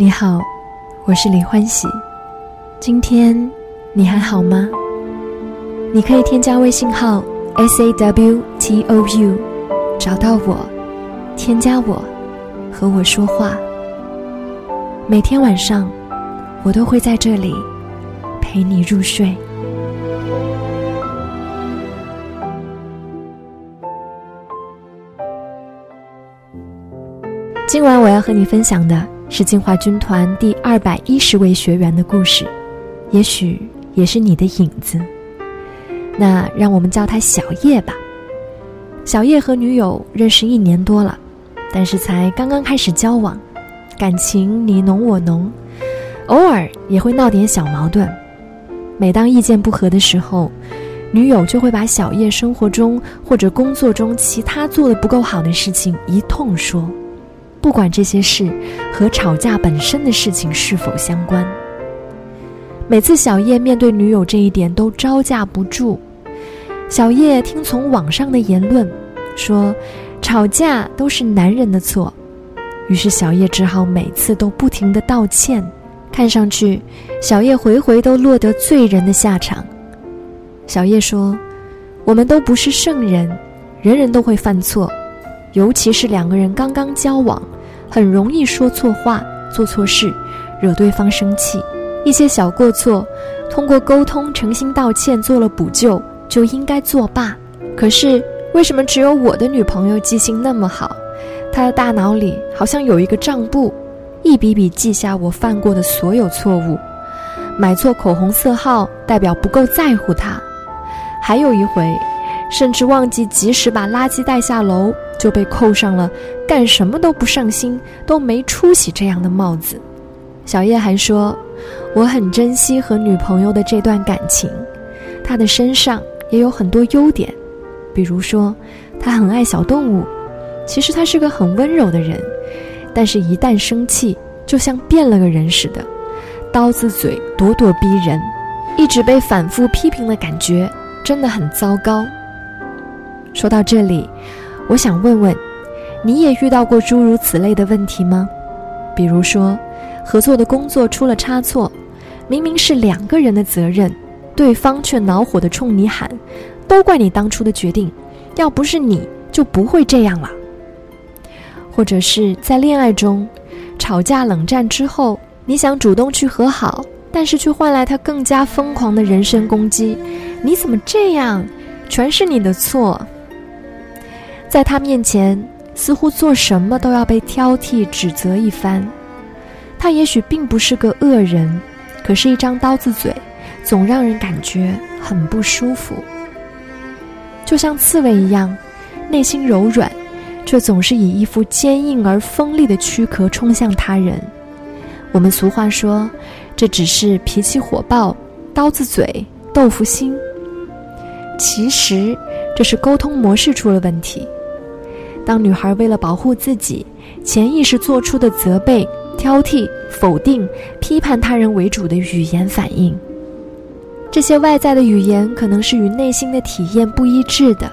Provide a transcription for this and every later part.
你好，我是李欢喜。今天你还好吗？你可以添加微信号 s a w t o u，找到我，添加我，和我说话。每天晚上，我都会在这里陪你入睡。今晚我要和你分享的是进化军团第二百一十位学员的故事，也许也是你的影子。那让我们叫他小叶吧。小叶和女友认识一年多了，但是才刚刚开始交往，感情你侬我侬，偶尔也会闹点小矛盾。每当意见不合的时候，女友就会把小叶生活中或者工作中其他做的不够好的事情一通说。不管这些事和吵架本身的事情是否相关，每次小叶面对女友这一点都招架不住。小叶听从网上的言论，说吵架都是男人的错，于是小叶只好每次都不停的道歉。看上去，小叶回回都落得罪人的下场。小叶说：“我们都不是圣人，人人都会犯错。”尤其是两个人刚刚交往，很容易说错话、做错事，惹对方生气。一些小过错，通过沟通、诚心道歉做了补救，就应该作罢。可是为什么只有我的女朋友记性那么好？她的大脑里好像有一个账簿，一笔笔记下我犯过的所有错误。买错口红色号，代表不够在乎她。还有一回。甚至忘记及时把垃圾带下楼，就被扣上了干什么都不上心、都没出息这样的帽子。小叶还说：“我很珍惜和女朋友的这段感情，她的身上也有很多优点，比如说，她很爱小动物。其实她是个很温柔的人，但是一旦生气，就像变了个人似的，刀子嘴咄咄逼人，一直被反复批评的感觉真的很糟糕。”说到这里，我想问问，你也遇到过诸如此类的问题吗？比如说，合作的工作出了差错，明明是两个人的责任，对方却恼火地冲你喊：“都怪你当初的决定，要不是你就不会这样了。”或者是在恋爱中，吵架冷战之后，你想主动去和好，但是却换来他更加疯狂的人身攻击：“你怎么这样？全是你的错。”在他面前，似乎做什么都要被挑剔、指责一番。他也许并不是个恶人，可是，一张刀子嘴，总让人感觉很不舒服。就像刺猬一样，内心柔软，却总是以一副坚硬而锋利的躯壳冲向他人。我们俗话说，这只是脾气火爆、刀子嘴、豆腐心。其实，这是沟通模式出了问题。当女孩为了保护自己，潜意识做出的责备、挑剔、否定、批判他人为主的语言反应，这些外在的语言可能是与内心的体验不一致的，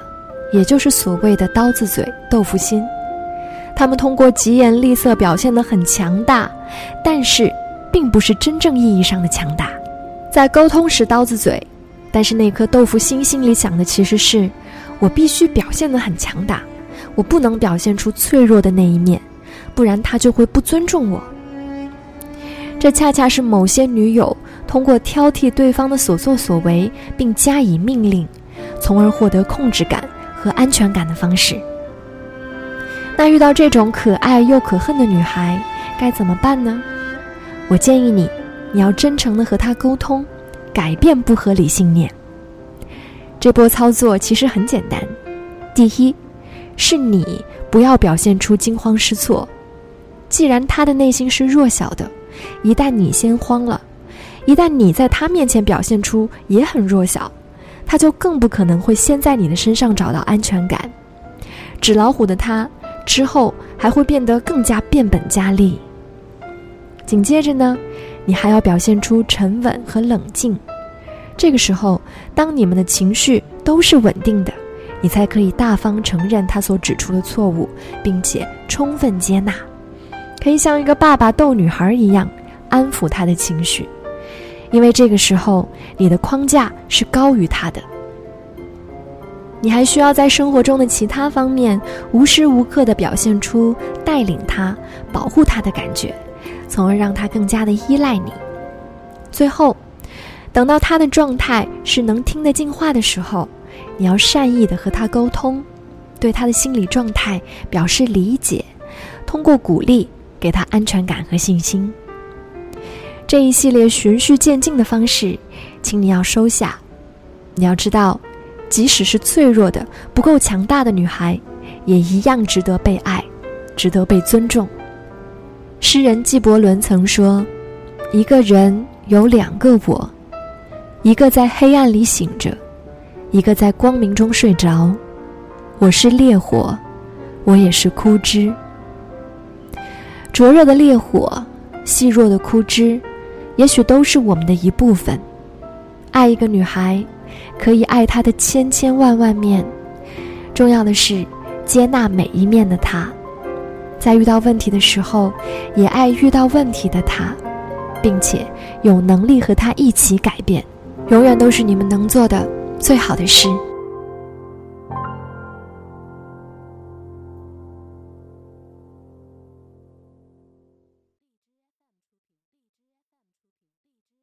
也就是所谓的刀子嘴豆腐心。他们通过疾言厉色表现得很强大，但是并不是真正意义上的强大。在沟通时刀子嘴，但是那颗豆腐心心里想的其实是：我必须表现得很强大。我不能表现出脆弱的那一面，不然他就会不尊重我。这恰恰是某些女友通过挑剔对方的所作所为，并加以命令，从而获得控制感和安全感的方式。那遇到这种可爱又可恨的女孩，该怎么办呢？我建议你，你要真诚地和她沟通，改变不合理信念。这波操作其实很简单，第一。是你不要表现出惊慌失措。既然他的内心是弱小的，一旦你先慌了，一旦你在他面前表现出也很弱小，他就更不可能会先在你的身上找到安全感。纸老虎的他之后还会变得更加变本加厉。紧接着呢，你还要表现出沉稳和冷静。这个时候，当你们的情绪都是稳定的。你才可以大方承认他所指出的错误，并且充分接纳，可以像一个爸爸逗女孩一样安抚她的情绪，因为这个时候你的框架是高于她的。你还需要在生活中的其他方面无时无刻地表现出带领她、保护她的感觉，从而让她更加的依赖你。最后，等到她的状态是能听得进话的时候，你要善意的和她沟通，对她的心理状态表示理解，通过鼓励给她安全感和信心。这一系列循序渐进的方式，请你要收下。你要知道。即使是脆弱的、不够强大的女孩，也一样值得被爱，值得被尊重。诗人纪伯伦曾说：“一个人有两个我，一个在黑暗里醒着，一个在光明中睡着。我是烈火，我也是枯枝。灼热的烈火，细弱的枯枝，也许都是我们的一部分。爱一个女孩。”可以爱她的千千万万面，重要的是接纳每一面的她，在遇到问题的时候，也爱遇到问题的她，并且有能力和她一起改变，永远都是你们能做的最好的事。